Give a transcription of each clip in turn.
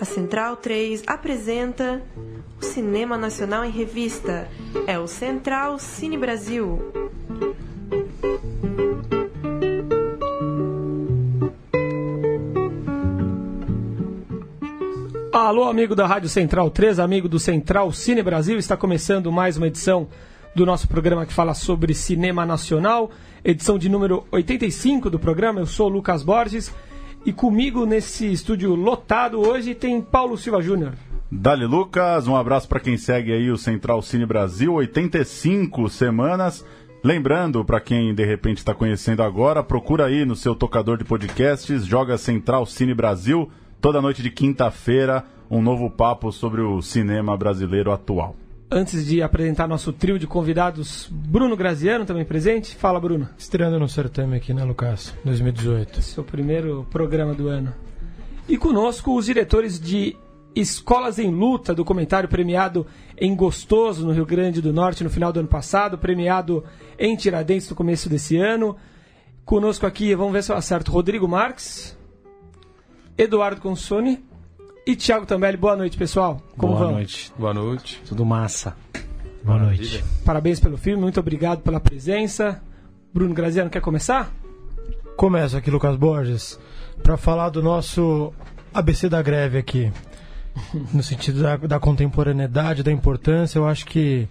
A Central 3 apresenta o Cinema Nacional em Revista. É o Central Cine Brasil. Alô, amigo da Rádio Central 3, amigo do Central Cine Brasil, está começando mais uma edição do nosso programa que fala sobre cinema nacional, edição de número 85 do programa. Eu sou o Lucas Borges e comigo nesse estúdio lotado hoje tem Paulo Silva Júnior. Dali Lucas, um abraço para quem segue aí o Central Cine Brasil, 85 semanas. Lembrando, para quem de repente está conhecendo agora, procura aí no seu tocador de podcasts, joga Central Cine Brasil toda noite de quinta-feira, um novo papo sobre o cinema brasileiro atual. Antes de apresentar nosso trio de convidados, Bruno Graziano também presente. Fala, Bruno. Estreando no certame aqui, né, Lucas? 2018. Seu primeiro programa do ano. E conosco os diretores de Escolas em Luta, documentário premiado em Gostoso, no Rio Grande do Norte, no final do ano passado, premiado em Tiradentes no começo desse ano. Conosco aqui, vamos ver se eu acerto, Rodrigo Marques. Eduardo Consone e Thiago Tambelli. Boa noite, pessoal. Como Boa vão? noite. Boa noite. Tudo massa. Boa noite. Parabéns pelo filme, muito obrigado pela presença. Bruno Graziano, quer começar? Começo aqui, Lucas Borges, para falar do nosso ABC da greve aqui. No sentido da, da contemporaneidade, da importância, eu acho que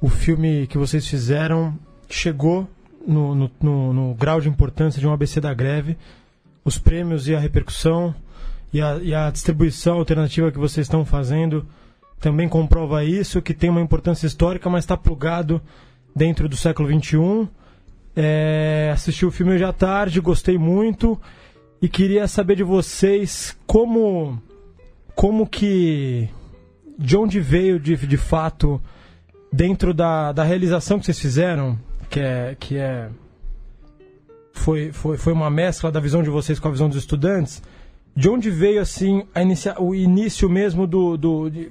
o filme que vocês fizeram chegou no, no, no, no grau de importância de um ABC da greve. Os prêmios e a repercussão e a, e a distribuição alternativa que vocês estão fazendo também comprova isso, que tem uma importância histórica, mas está plugado dentro do século XXI. É, assisti o filme hoje à tarde, gostei muito e queria saber de vocês como como que de onde veio de, de fato dentro da, da realização que vocês fizeram, que é que é foi, foi, foi uma mescla da visão de vocês com a visão dos estudantes. De onde veio assim inicia, o início mesmo do, do de,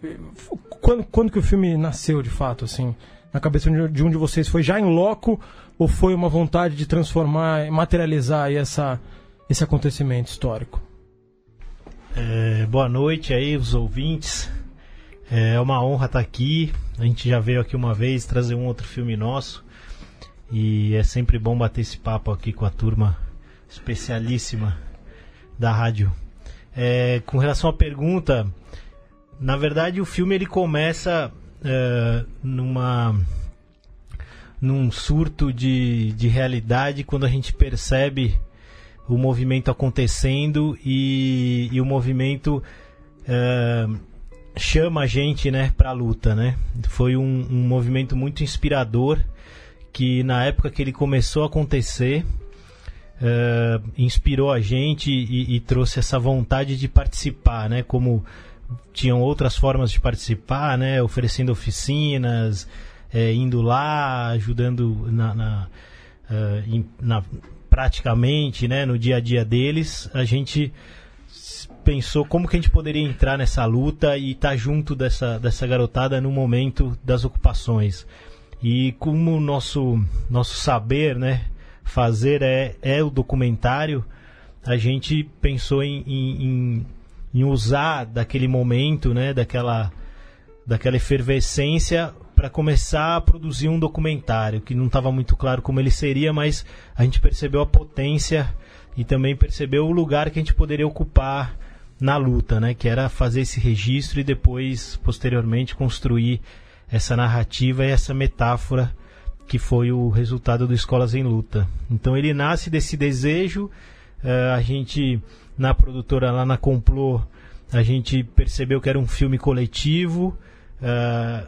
quando, quando que o filme nasceu de fato assim na cabeça de um de vocês foi já em loco ou foi uma vontade de transformar, materializar essa esse acontecimento histórico? É, boa noite aí, os ouvintes. É uma honra estar aqui. A gente já veio aqui uma vez trazer um outro filme nosso. E é sempre bom bater esse papo aqui com a turma especialíssima da rádio. É, com relação à pergunta, na verdade o filme ele começa é, numa num surto de, de realidade quando a gente percebe o movimento acontecendo e, e o movimento é, chama a gente né, para a luta. Né? Foi um, um, movimento muito inspirador que na época que ele começou a acontecer é, inspirou a gente e, e, trouxe essa vontade de participar, né? Como tinham outras formas de participar, né? Oferecendo oficinas, é, indo lá, ajudando na, na, uh, na praticamente, né, no dia a dia deles, a gente pensou como que a gente poderia entrar nessa luta e estar tá junto dessa, dessa garotada no momento das ocupações. E como o nosso, nosso saber, né, fazer é, é o documentário, a gente pensou em, em, em usar daquele momento, né, daquela, daquela efervescência para começar a produzir um documentário que não estava muito claro como ele seria, mas a gente percebeu a potência e também percebeu o lugar que a gente poderia ocupar na luta, né? Que era fazer esse registro e depois, posteriormente, construir essa narrativa e essa metáfora que foi o resultado do Escolas em Luta. Então ele nasce desse desejo, uh, a gente na produtora lá na Complô, a gente percebeu que era um filme coletivo, uh,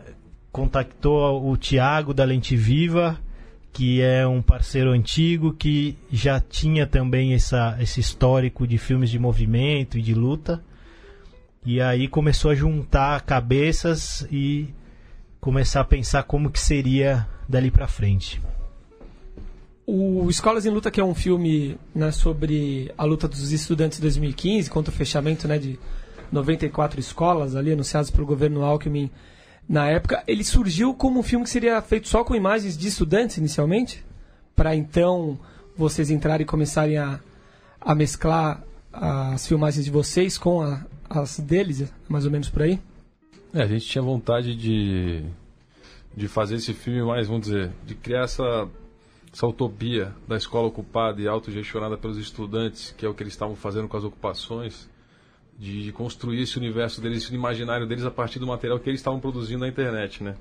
contactou o Tiago da Lente Viva, que é um parceiro antigo que já tinha também essa, esse histórico de filmes de movimento e de luta. E aí começou a juntar cabeças e começar a pensar como que seria dali para frente. O Escolas em Luta, que é um filme né, sobre a luta dos estudantes de 2015, contra o fechamento né, de 94 escolas ali anunciadas pelo governo Alckmin na época, ele surgiu como um filme que seria feito só com imagens de estudantes inicialmente, para então vocês entrarem e começarem a, a mesclar as filmagens de vocês com a, as deles, mais ou menos por aí? É, a gente tinha vontade de, de fazer esse filme mais, vamos dizer, de criar essa, essa utopia da escola ocupada e autogestionada pelos estudantes, que é o que eles estavam fazendo com as ocupações, de construir esse universo deles, esse imaginário deles a partir do material que eles estavam produzindo na internet, né?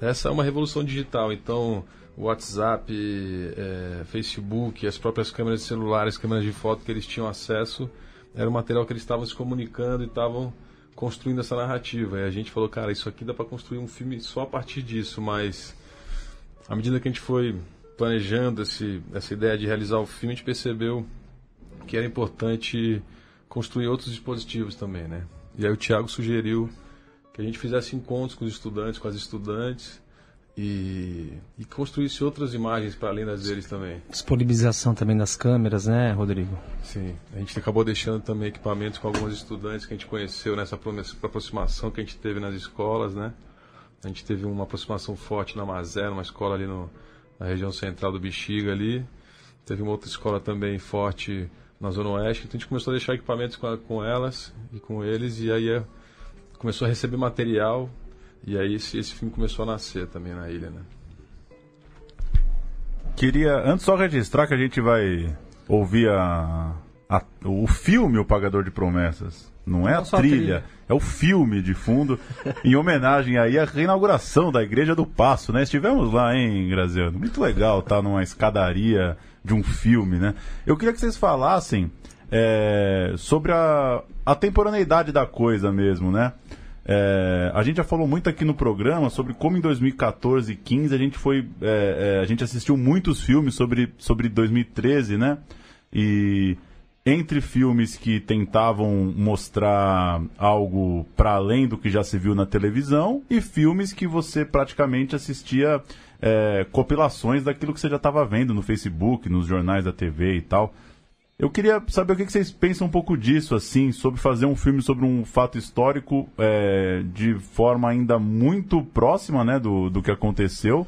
Essa é uma revolução digital, então WhatsApp, é, Facebook, as próprias câmeras celulares, câmeras de foto que eles tinham acesso, era o material que eles estavam se comunicando e estavam construindo essa narrativa. E a gente falou, cara, isso aqui dá para construir um filme só a partir disso, mas à medida que a gente foi planejando esse, essa ideia de realizar o filme, a gente percebeu que era importante construir outros dispositivos também, né? E aí o Thiago sugeriu que a gente fizesse encontros com os estudantes, com as estudantes, e, e construísse outras imagens para além das deles também. Disponibilização também das câmeras, né, Rodrigo? Sim, a gente acabou deixando também equipamentos com alguns estudantes que a gente conheceu nessa aproximação que a gente teve nas escolas, né? A gente teve uma aproximação forte na Mazé, uma escola ali no, na região central do Bexiga ali. Teve uma outra escola também forte na Zona Oeste. Então a gente começou a deixar equipamentos com, com elas e com eles e aí é, começou a receber material e aí esse, esse filme começou a nascer também na ilha, né? Queria, antes só registrar que a gente vai ouvir a, a o filme O Pagador de Promessas. Não é a trilha, trilha, é o filme de fundo, em homenagem aí à reinauguração da Igreja do Passo, né? Estivemos lá, hein, Graziano? Muito legal estar tá numa escadaria de um filme, né? Eu queria que vocês falassem é, sobre a, a temporaneidade da coisa mesmo, né? É, a gente já falou muito aqui no programa sobre como em 2014 e 15 a gente foi. É, é, a gente assistiu muitos filmes sobre, sobre 2013, né? E entre filmes que tentavam mostrar algo para além do que já se viu na televisão e filmes que você praticamente assistia é, compilações daquilo que você já estava vendo no Facebook, nos jornais da TV e tal. Eu queria saber o que vocês pensam um pouco disso, assim, sobre fazer um filme sobre um fato histórico é, de forma ainda muito próxima, né, do, do que aconteceu.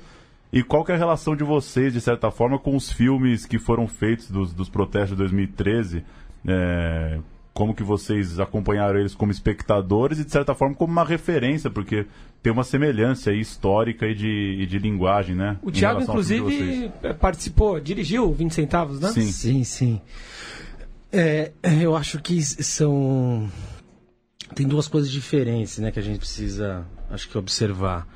E qual que é a relação de vocês, de certa forma, com os filmes que foram feitos dos, dos protestos de 2013? É, como que vocês acompanharam eles como espectadores e, de certa forma, como uma referência, porque tem uma semelhança aí histórica e de, e de linguagem, né? O Thiago, inclusive, participou, dirigiu 20 centavos, né? Sim, sim. sim. É, eu acho que são. Tem duas coisas diferentes né, que a gente precisa, acho que, observar.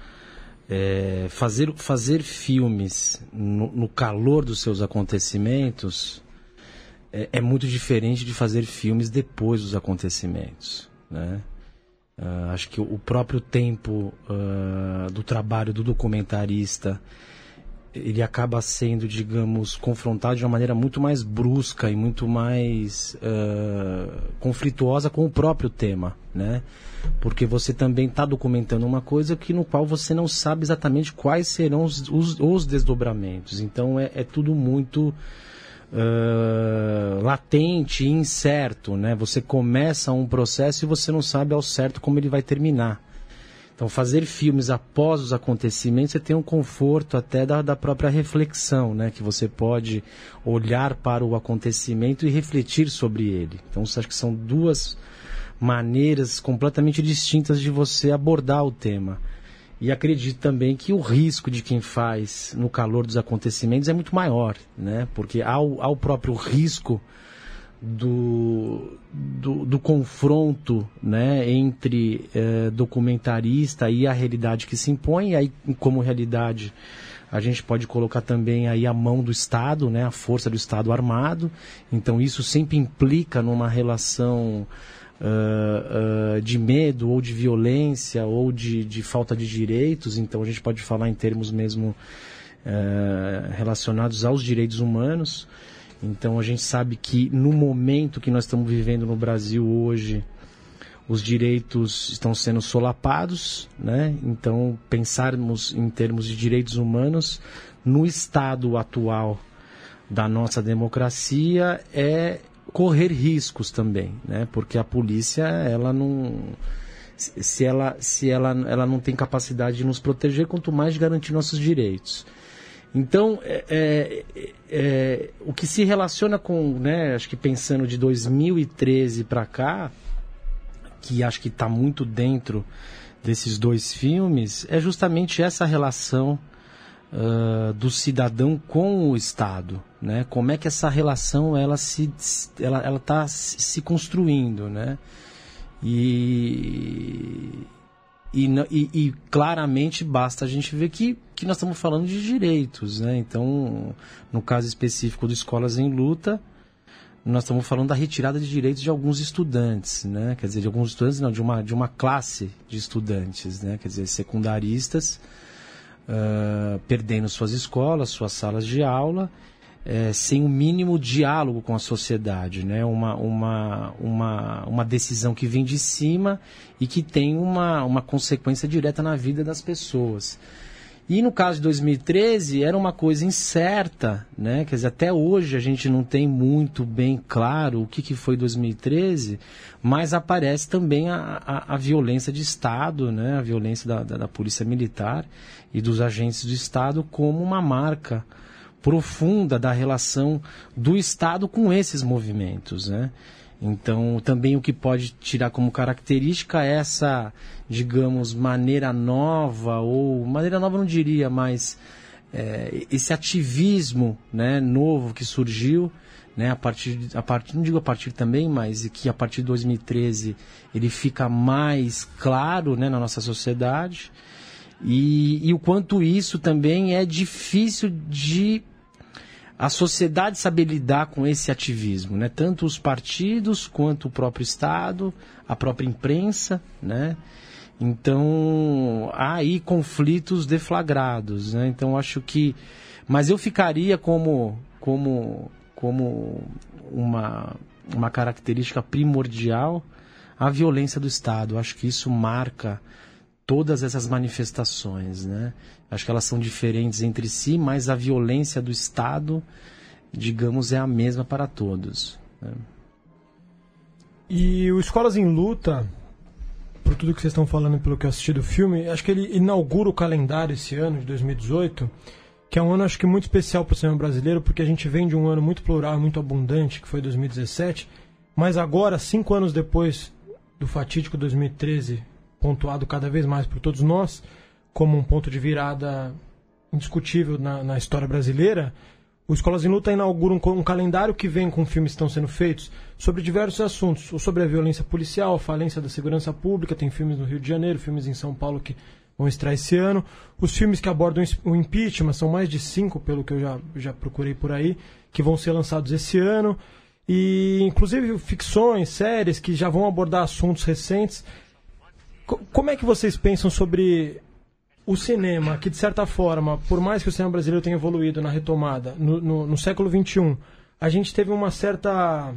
É, fazer, fazer filmes no, no, calor dos seus acontecimentos é, é, muito diferente de fazer filmes depois dos acontecimentos. Né? Uh, acho que o próprio tempo uh, do trabalho do documentarista ele acaba sendo, digamos, confrontado de uma maneira muito mais brusca e muito mais uh, conflituosa com o próprio tema, né? Porque você também está documentando uma coisa que no qual você não sabe exatamente quais serão os, os, os desdobramentos. Então é, é tudo muito uh, latente e incerto, né? Você começa um processo e você não sabe ao certo como ele vai terminar. Então, fazer filmes após os acontecimentos, você tem um conforto até da, da própria reflexão, né? Que você pode olhar para o acontecimento e refletir sobre ele. Então, acho que são duas maneiras completamente distintas de você abordar o tema. E acredito também que o risco de quem faz no calor dos acontecimentos é muito maior, né? Porque há o, há o próprio risco do, do, do, confronto né, entre eh, documentarista e a realidade que se impõe, e aí como realidade a gente pode colocar também aí a mão do Estado, né, a força do Estado armado, então isso sempre implica numa relação uh, uh, de medo ou de violência ou de, de falta de direitos, então a gente pode falar em termos mesmo uh, relacionados aos direitos humanos, então a gente sabe que no momento que nós estamos vivendo no Brasil hoje, os direitos estão sendo solapados, né? Então pensarmos em termos de direitos humanos no estado atual da nossa democracia é correr riscos também, né? Porque a polícia ela não se ela se ela ela não tem capacidade de nos proteger, quanto mais de garantir nossos direitos. Então, é, é, é, o que se relaciona com, né, acho que pensando de 2013 para cá, que acho que está muito dentro desses dois filmes, é justamente essa relação uh, do cidadão com o Estado, né? Como é que essa relação ela se, ela, ela está se construindo, né? E e, e, e, claramente basta a gente ver que, que nós estamos falando de direitos, né? Então, no caso específico do Escolas em Luta, nós estamos falando da retirada de direitos de alguns estudantes, né? Quer dizer, de alguns estudantes, não, de uma, de uma classe de estudantes, né? Quer dizer, secundaristas uh, perdendo suas escolas, suas salas de aula é, sem o mínimo diálogo com a sociedade, né? uma, uma, uma, uma decisão que vem de cima e que tem uma, uma consequência direta na vida das pessoas. E no caso de 2013 era uma coisa incerta, né? Quer dizer, até hoje a gente não tem muito bem claro o que, que foi 2013, mas aparece também a, a, a violência de Estado, né? A violência da, da, da polícia militar e dos agentes do Estado como uma marca profunda da relação do Estado com esses movimentos, né? Então, também o que pode tirar como característica essa, digamos, maneira nova, ou maneira nova não diria, mas é, esse ativismo né, novo que surgiu, né, a partir, a partir, não digo a partir também, mas que a partir de 2013 ele fica mais claro né, na nossa sociedade. E, e o quanto isso também é difícil de a sociedade saber lidar com esse ativismo, né? Tanto os partidos quanto o próprio Estado, a própria imprensa, né? Então há aí conflitos deflagrados, né? Então acho que, mas eu ficaria como como como uma uma característica primordial a violência do Estado. Acho que isso marca todas essas manifestações, né? Acho que elas são diferentes entre si, mas a violência do Estado, digamos, é a mesma para todos. Né? E o Escolas em Luta, por tudo que vocês estão falando, pelo que eu assisti do filme, acho que ele inaugura o calendário esse ano, de 2018, que é um ano acho que muito especial para o cinema brasileiro, porque a gente vem de um ano muito plural, muito abundante, que foi 2017, mas agora, cinco anos depois do fatídico 2013, pontuado cada vez mais por todos nós como um ponto de virada indiscutível na, na história brasileira, o Escolas em Luta inaugura um, um, calendário que vem com filmes que estão sendo feitos sobre diversos assuntos, ou sobre a violência policial, a falência da segurança pública, tem filmes no Rio de Janeiro, filmes em São Paulo que vão estrear esse ano. Os filmes que abordam o impeachment, são mais de cinco, pelo que eu já, já procurei por aí, que vão ser lançados esse ano. E inclusive ficções, séries que já vão abordar assuntos recentes. Como é que vocês pensam sobre o cinema, que de certa forma, por mais que o cinema brasileiro tenha evoluído na retomada, no, no, no século XXI, a gente teve uma certa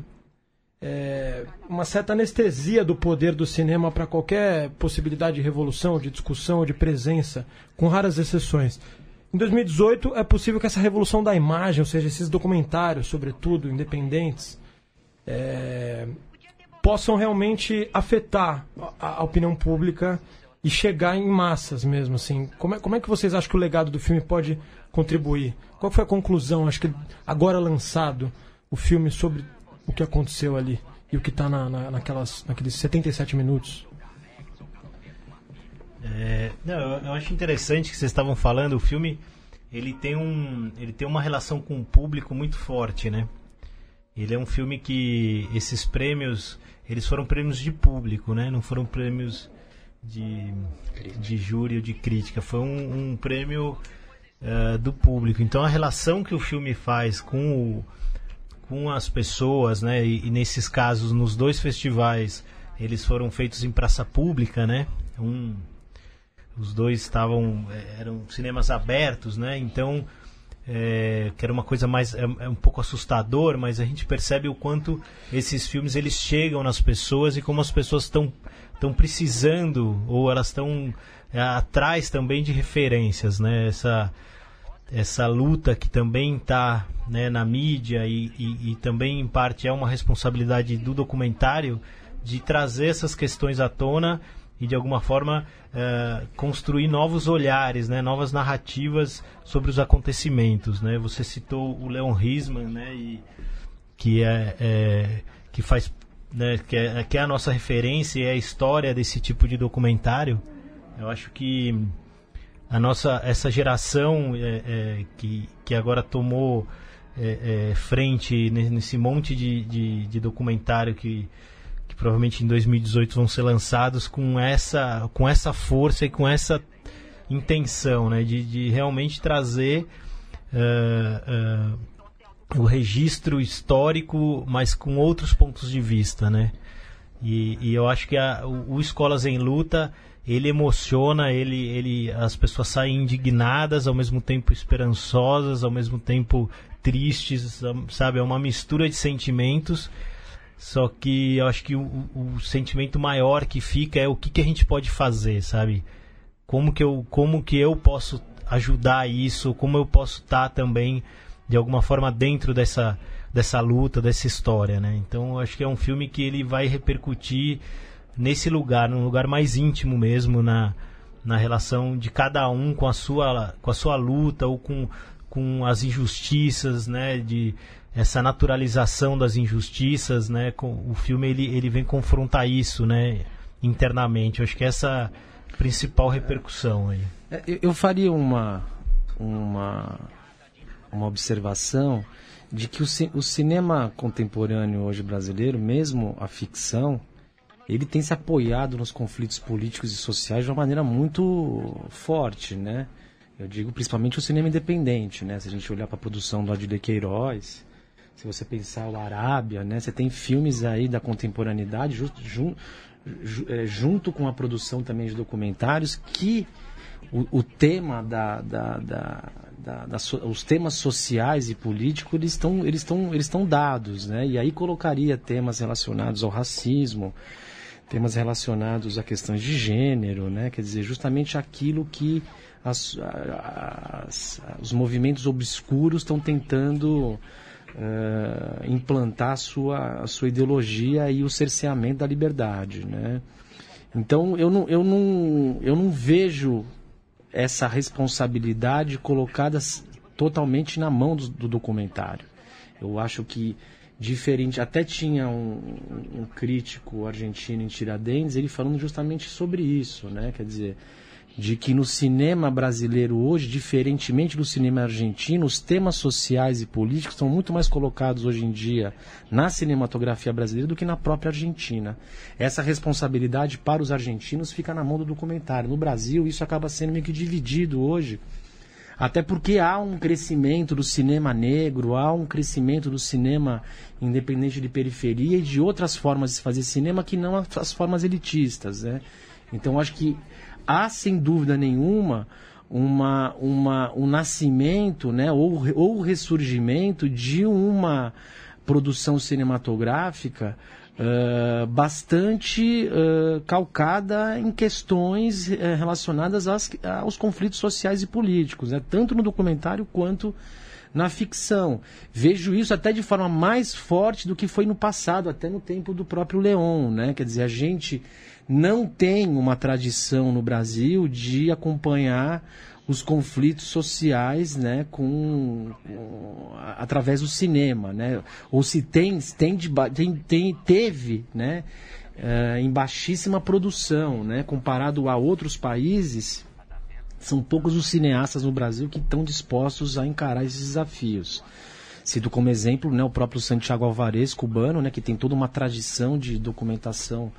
é, uma certa anestesia do poder do cinema para qualquer possibilidade de revolução, de discussão, de presença, com raras exceções. Em 2018 é possível que essa revolução da imagem, ou seja, esses documentários, sobretudo independentes, é, possam realmente afetar a, a, opinião pública e chegar em massas mesmo, assim. Como é, como é que vocês acham que o legado do filme pode contribuir? Qual foi a conclusão, acho que agora lançado, o filme sobre o que aconteceu ali e o que está na, na, naquelas, naqueles 77 minutos? É, não, eu acho interessante que vocês estavam falando, o filme ele tem, um, ele tem uma relação com o público muito forte, né? Ele é um filme que esses prêmios eles foram prêmios de público, né? Não foram prêmios de, de júri ou de crítica. Foi um, um prêmio uh, do público. Então a relação que o filme faz com, o, com as pessoas, né? E, e, nesses casos, nos dois festivais, eles foram feitos em praça pública, né? Um, os dois estavam eh, eram cinemas abertos, né? Então é, que era uma coisa mais é, é, um pouco assustador, mas a gente percebe o quanto esses filmes eles chegam nas pessoas e como as pessoas estão estão precisando ou elas estão é, atrás também de referências, né? Essa essa luta que também está né, na mídia e, e, e também em parte é uma responsabilidade do documentário de trazer essas questões à tona e de alguma forma uh, construir novos olhares, né, novas narrativas sobre os acontecimentos, né? Você citou o Leon Risman, né, e, que é, é que faz né, que, é, que é a nossa referência e é a história desse tipo de documentário. Eu acho que a nossa essa geração é, é, que, que agora tomou é, é frente nesse monte de, de, de, documentário que provavelmente em 2018 vão ser lançados com essa com essa força e com essa intenção né, de, de realmente trazer uh, uh, o registro histórico, mas com outros pontos de vista, né? E, e eu acho que a, o, o, Escolas em Luta ele emociona, ele, ele, as pessoas saem indignadas, ao mesmo tempo esperançosas, ao mesmo tempo tristes, sabe? É uma mistura de sentimentos. Só que eu acho que o, o sentimento maior que fica é o que, que a gente pode fazer, sabe? Como que eu, como que eu posso ajudar isso? Como eu posso estar também de alguma forma dentro dessa, dessa luta, dessa história, né? Então acho que é um filme que ele vai repercutir nesse lugar, num lugar mais íntimo mesmo, na, na relação de cada um com a sua, com a sua luta ou com, com as injustiças, né? De essa naturalização das injustiças, né? Com, o filme ele, ele vem confrontar isso, né? Internamente. Eu acho que essa é a principal repercussão aí. É, eu faria uma uma uma observação de que o, o cinema contemporâneo hoje brasileiro, mesmo a ficção, ele tem se apoiado nos conflitos políticos e sociais de uma maneira muito forte, né? Eu digo principalmente o cinema independente, né? Se a gente olhar para a produção do Adilei Queiroz, se você pensar o Arábia, né? Você tem filmes aí da contemporaneidade junto, junto, é, junto com a produção também de documentários que o, o tema da, da, da da, da, os temas sociais e políticos eles estão eles estão eles estão dados né e aí colocaria temas relacionados ao racismo temas relacionados a questões de gênero né quer dizer justamente aquilo que as, as, os movimentos obscuros estão tentando uh, implantar a sua, a sua ideologia e o cerceamento da liberdade né então eu não, eu não, eu não vejo essa responsabilidade colocada totalmente na mão do, do documentário. Eu acho que diferente, até tinha um, um, crítico argentino em Tiradentes, ele falando justamente sobre isso, né? Quer dizer, de que no cinema brasileiro hoje, diferentemente do cinema argentino, os temas sociais e políticos estão muito mais colocados hoje em dia na cinematografia brasileira do que na própria Argentina. Essa responsabilidade para os argentinos fica na mão do documentário. No Brasil, isso acaba sendo meio que dividido hoje. Até porque há um crescimento do cinema negro, há um crescimento do cinema independente de periferia e de outras formas de fazer cinema que não as formas elitistas. Né? Então, acho que há sem dúvida nenhuma uma, uma, um nascimento né, ou, ou o ressurgimento de uma produção cinematográfica uh, bastante uh, calcada em questões uh, relacionadas às, aos conflitos sociais e políticos, né, tanto no documentário quanto na ficção. Vejo isso até de forma mais forte do que foi no passado, até no tempo do próprio Leon. Né? Quer dizer, a gente não tem uma tradição no Brasil de acompanhar os conflitos sociais né, com, com, através do cinema. Né? Ou se tem, tem, tem, tem teve né, uh, em baixíssima produção, né, comparado a outros países, são poucos os cineastas no Brasil que estão dispostos a encarar esses desafios. Cito como exemplo né, o próprio Santiago Alvarez, cubano, né, que tem toda uma tradição de documentação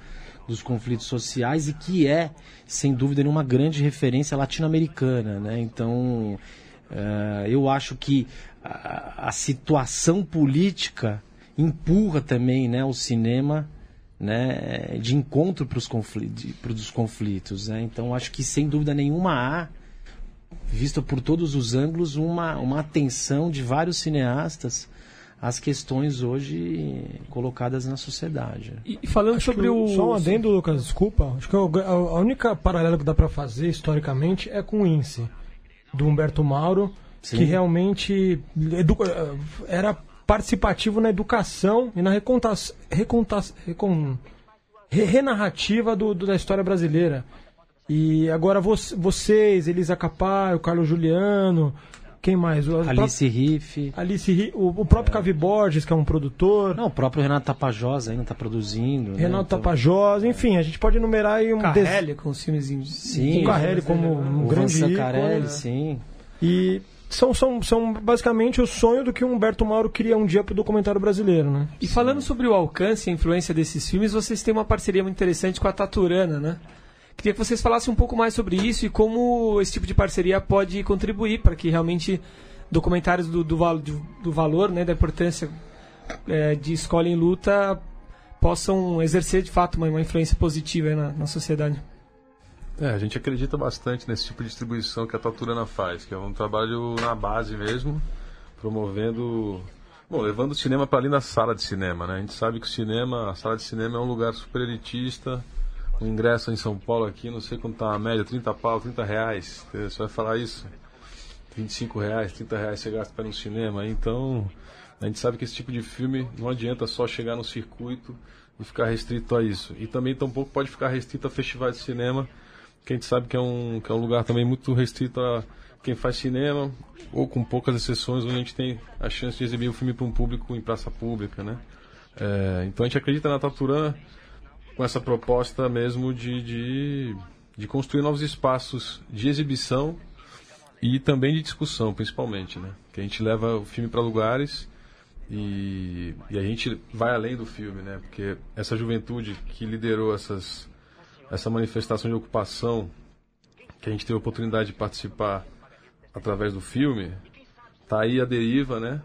dos conflitos sociais e que é, sem dúvida, uma grande referência latino-americana. Né? Então, uh, eu acho que a, a, situação política empurra também né, o cinema né, de encontro para os conflitos, conflitos né? Então, acho que, sem dúvida nenhuma, há vista por todos os ângulos, uma, uma atenção de vários cineastas as questões hoje colocadas na sociedade. E falando acho sobre o... Só um adendo, Lucas, desculpa. Acho que a única paralela que dá para fazer historicamente é com o INSE, do Humberto Mauro, Sim. que realmente educa... era participativo na educação e na reconta... Reconta... Recon... re- renarrativa do, do- da história brasileira. E agora vo- vocês, Elisa Capar, o Carlos Juliano, quem mais? O, Alice Riff. Alice Ri- o, o próprio Cavi Borges, que é um produtor. Não, o próprio Renato Tapajós ainda está produzindo. né? Renato Então, Tapajós, enfim, a gente pode enumerar aí um des- Carelli com os filmes em... Sim. o Carelli como um O grande Van ícone, Sancarelli, né? sim. E são, são, são basicamente o sonho do que o Humberto Mauro queria um dia pro documentário brasileiro, né? E falando sobre o alcance e a influência desses filmes, vocês têm uma parceria muito interessante com a Taturana, né? Queria que vocês falassem um pouco mais sobre isso e como esse tipo de parceria pode contribuir para que realmente documentários do, do, do- valor, né, da importância é, de escola em luta possam exercer de fato uma, uma influência positiva na, na sociedade. É, a gente acredita bastante nesse tipo de distribuição que a Taturana faz, que é um trabalho na base mesmo, promovendo, bom, levando o cinema para ali na sala de cinema, né? A gente sabe que o cinema, a sala de cinema é um lugar super elitista. O ingresso em São Paulo aqui, não sei quanto tá a média, 30 pau, 30 reais. Você vai falar isso? 25 reais, 30 reais você gasta para ir no cinema. Então, a gente sabe que esse tipo de filme não adianta só chegar no circuito e ficar restrito a isso. E também tampouco pode ficar restrito a festivais de cinema, que a gente sabe que é um, que é um lugar também muito restrito a quem faz cinema, ou com poucas exceções, onde a gente tem a chance de exibir o filme para um público em praça pública, né? É, então a gente acredita na Taturana com essa proposta mesmo de, de, de construir novos espaços de exibição e também de discussão, principalmente, né? Que a gente leva o filme para lugares e, e a gente vai além do filme, né? Porque essa juventude que liderou essas, essa manifestação de ocupação, que a gente teve a oportunidade de participar através do filme, tá aí a deriva, né?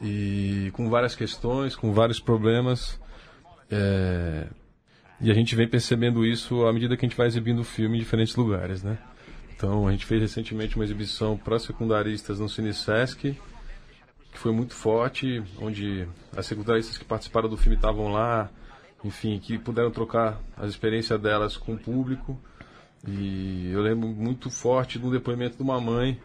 E com várias questões, com vários problemas. É, e a gente vem percebendo isso à medida que a gente vai exibindo o filme em diferentes lugares, né? Então, a gente fez recentemente uma exibição para secundaristas no Cine Sesc, que foi muito forte, onde as secundaristas que participaram do filme estavam lá, enfim, que puderam trocar as experiências delas com o público. E eu lembro muito forte do depoimento de uma mãe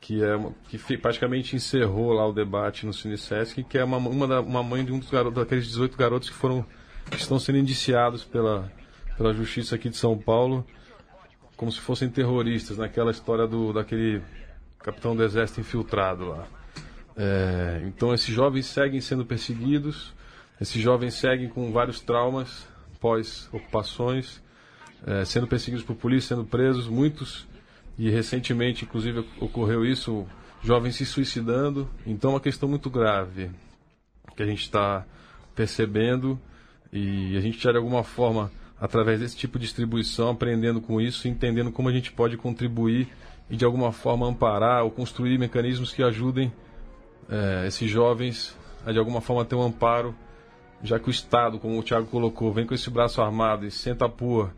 que é uma- que praticamente encerrou lá o debate no Cine Sesc, que é uma, uma, da- uma mãe de um dos garotos, daqueles 18 garotos que foram estão sendo indiciados pela, pela justiça aqui de São Paulo como se fossem terroristas naquela história do daquele capitão do exército infiltrado lá. É, então esses jovens seguem sendo perseguidos, esses jovens seguem com vários traumas pós-ocupações, é, sendo perseguidos por polícia, sendo presos, muitos, e recentemente, inclusive, ocorreu isso, jovens se suicidando. Então é uma questão muito grave que a gente está percebendo e a gente já de alguma forma, através desse tipo de distribuição, aprendendo com isso, entendendo como a gente pode contribuir e de alguma forma amparar ou construir mecanismos que ajudem eh, esses jovens a de alguma forma ter um amparo, já que o Estado, como o Tiago colocou, vem com esse braço armado e senta a pua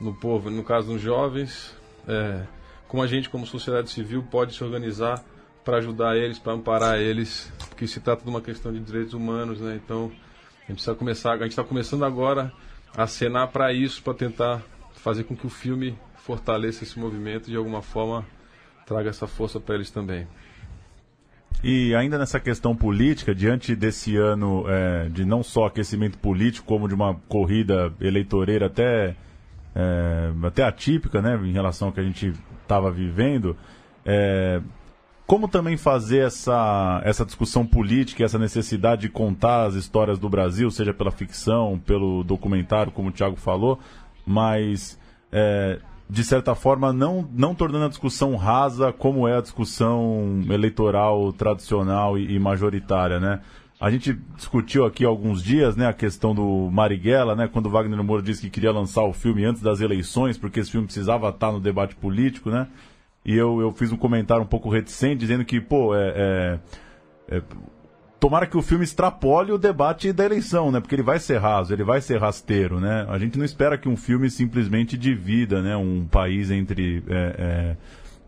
no povo, no caso dos jovens, eh, como a gente, como sociedade civil, pode se organizar para ajudar eles, para amparar eles, porque se trata de uma questão de direitos humanos, né? Então a gente precisa começar, a gente está começando agora a acenar para isso, para tentar fazer com que o filme fortaleça esse movimento e de alguma forma traga essa força para eles também. E ainda nessa questão política, diante desse ano é, de não só aquecimento político, como de uma corrida eleitoreira até, é, até atípica, né, em relação ao que a gente estava vivendo, é, como também fazer essa, essa discussão política, essa necessidade de contar as histórias do Brasil, seja pela ficção, pelo documentário, como o Thiago falou, mas é, de certa forma não, não tornando a discussão rasa como é a discussão eleitoral tradicional e, e majoritária, né? A gente discutiu aqui há alguns dias, né, a questão do Marighella, né, quando Wagner Moura disse que queria lançar o filme antes das eleições, porque esse filme precisava estar no debate político, né? E eu, eu fiz um comentário um pouco reticente, dizendo que, pô, é, é, é, tomara que o filme extrapole o debate da eleição, né? Porque ele vai ser raso, ele vai ser rasteiro, né? A gente não espera que um filme simplesmente divida, né? Um país entre é,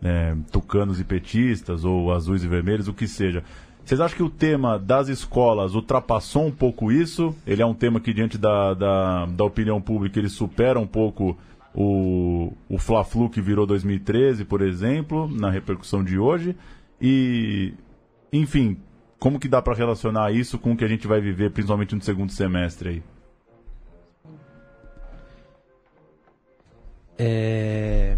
é, é, tucanos e petistas, ou azuis e vermelhos, o que seja. Vocês acham que o tema das escolas ultrapassou um pouco isso? Ele é um tema que, diante da, da, da opinião pública, ele supera um pouco o, o Fla-Flu que virou 2013, por exemplo, na repercussão de hoje. E, enfim, como que dá para relacionar isso com o que a gente vai viver, principalmente no segundo semestre aí? É...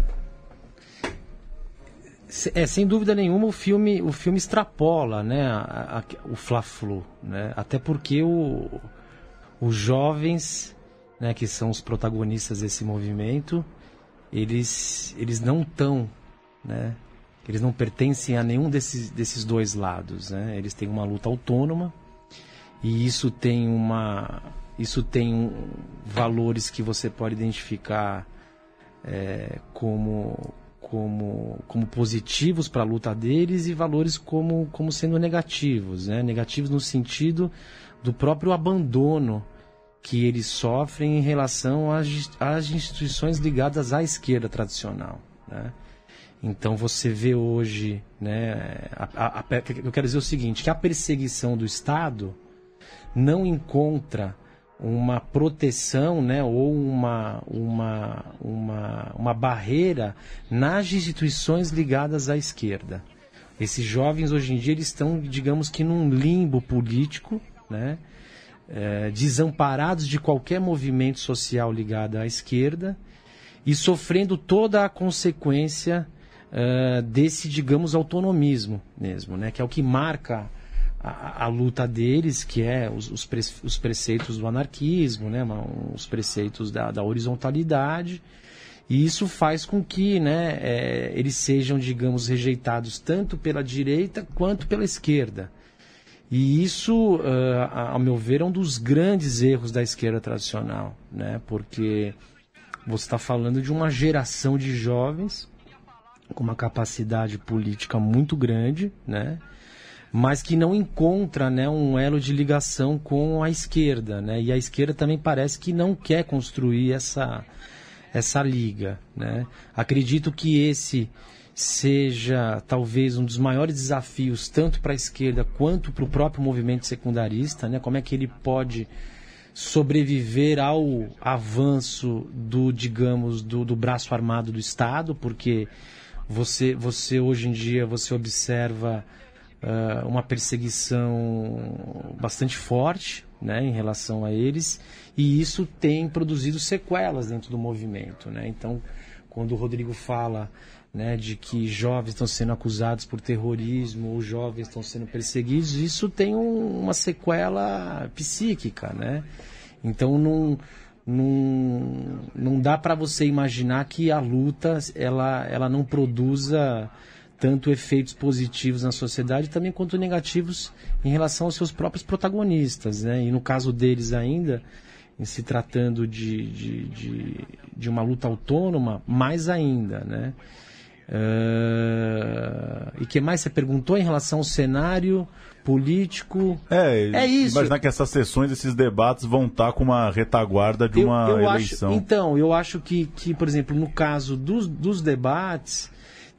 é sem dúvida nenhuma o filme o filme extrapola né a, a, o fla-flu né até porque o, os jovens né que são os protagonistas desse movimento eles eles não estão né eles não pertencem a nenhum desses, desses dois lados né eles têm uma luta autônoma e isso tem uma isso tem um, valores que você pode identificar é, como como, como positivos para a luta deles e valores como, como sendo negativos, né? negativos no sentido do próprio abandono que eles sofrem em relação às, às instituições ligadas à esquerda tradicional. Né? Então você vê hoje, né, a, a, a, eu quero dizer o seguinte, que a perseguição do Estado não encontra uma proteção né, ou uma, uma, uma, uma barreira nas instituições ligadas à esquerda. Esses jovens hoje em dia eles estão, digamos que, num limbo político, né, é, desamparados de qualquer movimento social ligado à esquerda e sofrendo toda a consequência uh, desse, digamos, autonomismo mesmo, né, que é o que marca a, a, luta deles, que é os, os, pre, os preceitos do anarquismo, né, os preceitos da, da horizontalidade. E isso faz com que né, é, eles sejam, digamos, rejeitados tanto pela direita quanto pela esquerda. E isso, uh, ao meu ver, é um dos grandes erros da esquerda tradicional, né? porque você está falando de uma geração de jovens com uma capacidade política muito grande, né? mas que não encontra né, um elo de ligação com a esquerda. Né? E a esquerda também parece que não quer construir essa, essa liga. Né? Acredito que esse seja talvez um dos maiores desafios, tanto para a esquerda quanto para o próprio movimento secundarista. Né? Como é que ele pode sobreviver ao avanço do, digamos, do, do braço armado do Estado, porque você, você hoje em dia você observa uh, uma perseguição bastante forte né, em relação a eles, e isso tem produzido sequelas dentro do movimento. Né? Então, quando o Rodrigo fala né, de que jovens estão sendo acusados por terrorismo ou jovens estão sendo perseguidos, isso tem um, uma sequela psíquica. Né? Então, não, não, não dá para você imaginar que a luta ela, ela não produza tanto efeitos positivos na sociedade também quanto negativos em relação aos seus próprios protagonistas. Né? E no caso deles ainda, em se tratando de, de, de, de uma luta autônoma, mais ainda. Né? Uh, e que mais você perguntou em relação ao cenário político? É, é isso. Imaginar que essas sessões, esses debates vão estar com uma retaguarda de uma eu eleição. Acho, então, eu acho que, que, por exemplo, no caso dos, dos debates,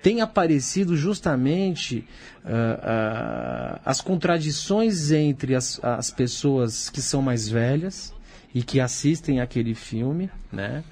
tem aparecido justamente uh, uh, as contradições entre as, as pessoas que são mais velhas e que assistem aquele filme, né?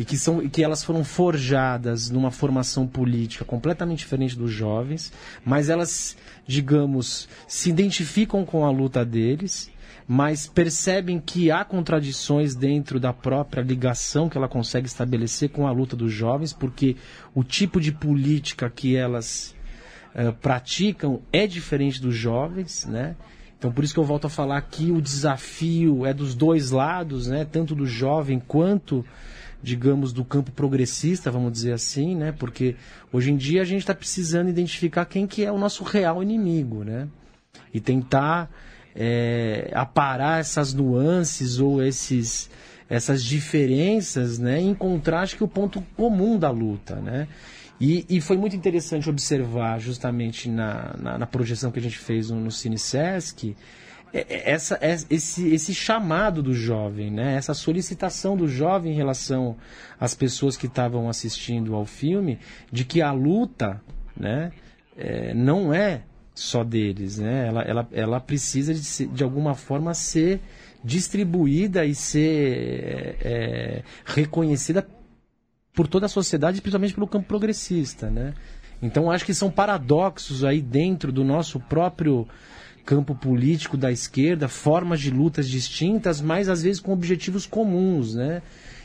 E que, são, e que elas foram forjadas numa formação política completamente diferente dos jovens, mas elas, digamos, se identificam com a luta deles mas percebem que há contradições dentro da própria ligação que ela consegue estabelecer com a luta dos jovens, porque o tipo de política que elas uh, praticam é diferente dos jovens, né? Então por isso que eu volto a falar que o desafio é dos dois lados, né? Tanto do jovem quanto digamos, do campo progressista, vamos dizer assim, né? Porque hoje em dia a gente está precisando identificar quem que é o nosso real inimigo, né? E tentar é, aparar essas nuances ou esses, essas diferenças, né, em contraste com o ponto comum da luta, né? E, e foi muito interessante observar, justamente na, na, na, projeção que a gente fez no, no Cine Sesc, essa, é, esse, esse chamado do jovem, né? essa solicitação do jovem em relação às pessoas que estavam assistindo ao filme, de que a luta né, é, não é só deles, né? Ela, ela, ela precisa de, de alguma forma ser distribuída e ser é, reconhecida por toda a sociedade, principalmente pelo campo progressista, né? Então acho que são paradoxos aí dentro do nosso próprio campo político da esquerda, formas de lutas distintas, mas às vezes com objetivos comuns, né?